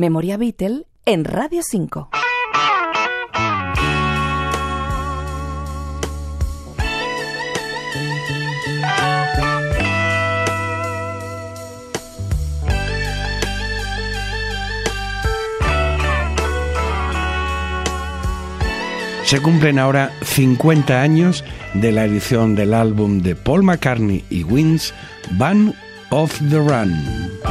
Memoria Beatle en Radio 5. Se cumplen ahora 50 años de la edición del álbum de Paul McCartney y Wins, Band of the Run.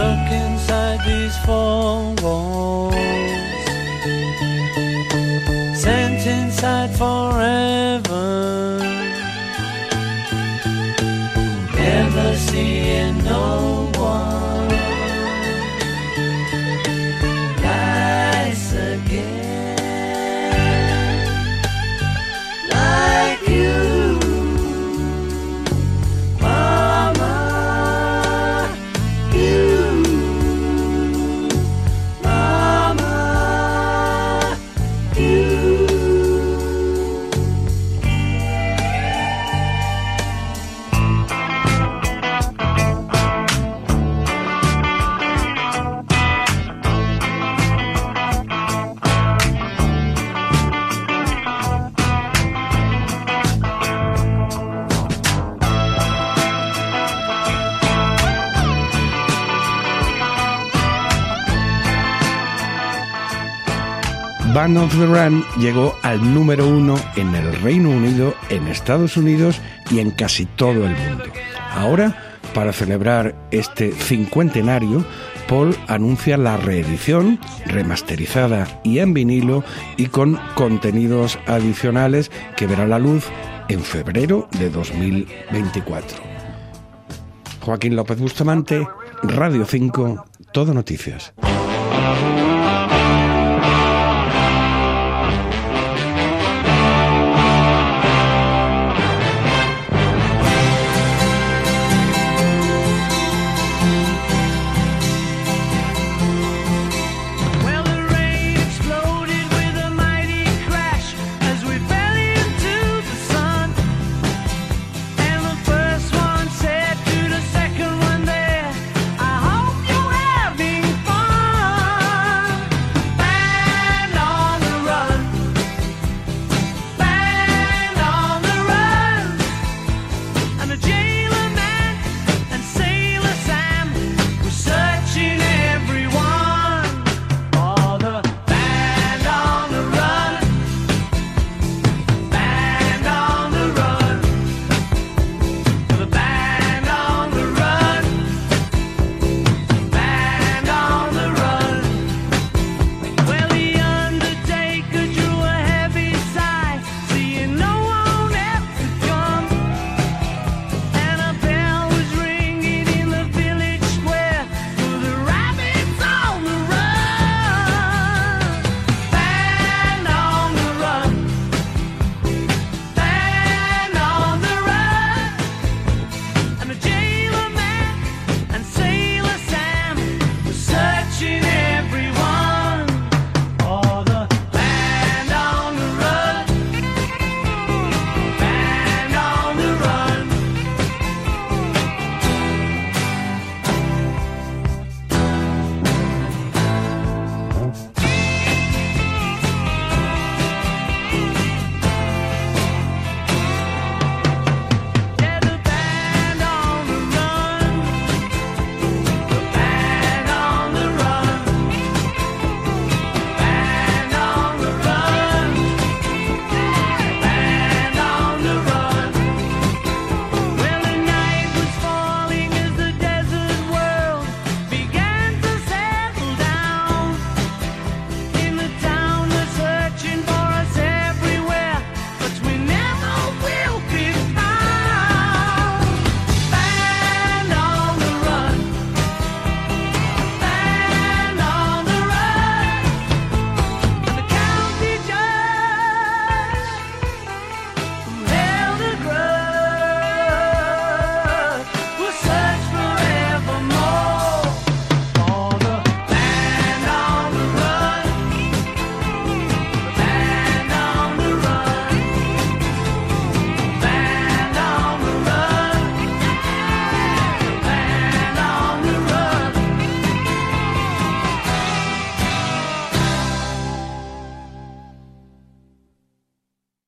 Stuck inside these four walls, sent inside forever. Never seeing no one Band of the Run llegó al número uno en el Reino Unido, en Estados Unidos y en casi todo el mundo. Ahora, para celebrar este cincuentenario, Paul anuncia la reedición, remasterizada y en vinilo y con contenidos adicionales que verá la luz en febrero de 2024. Joaquín López Bustamante, Radio 5, Todo Noticias.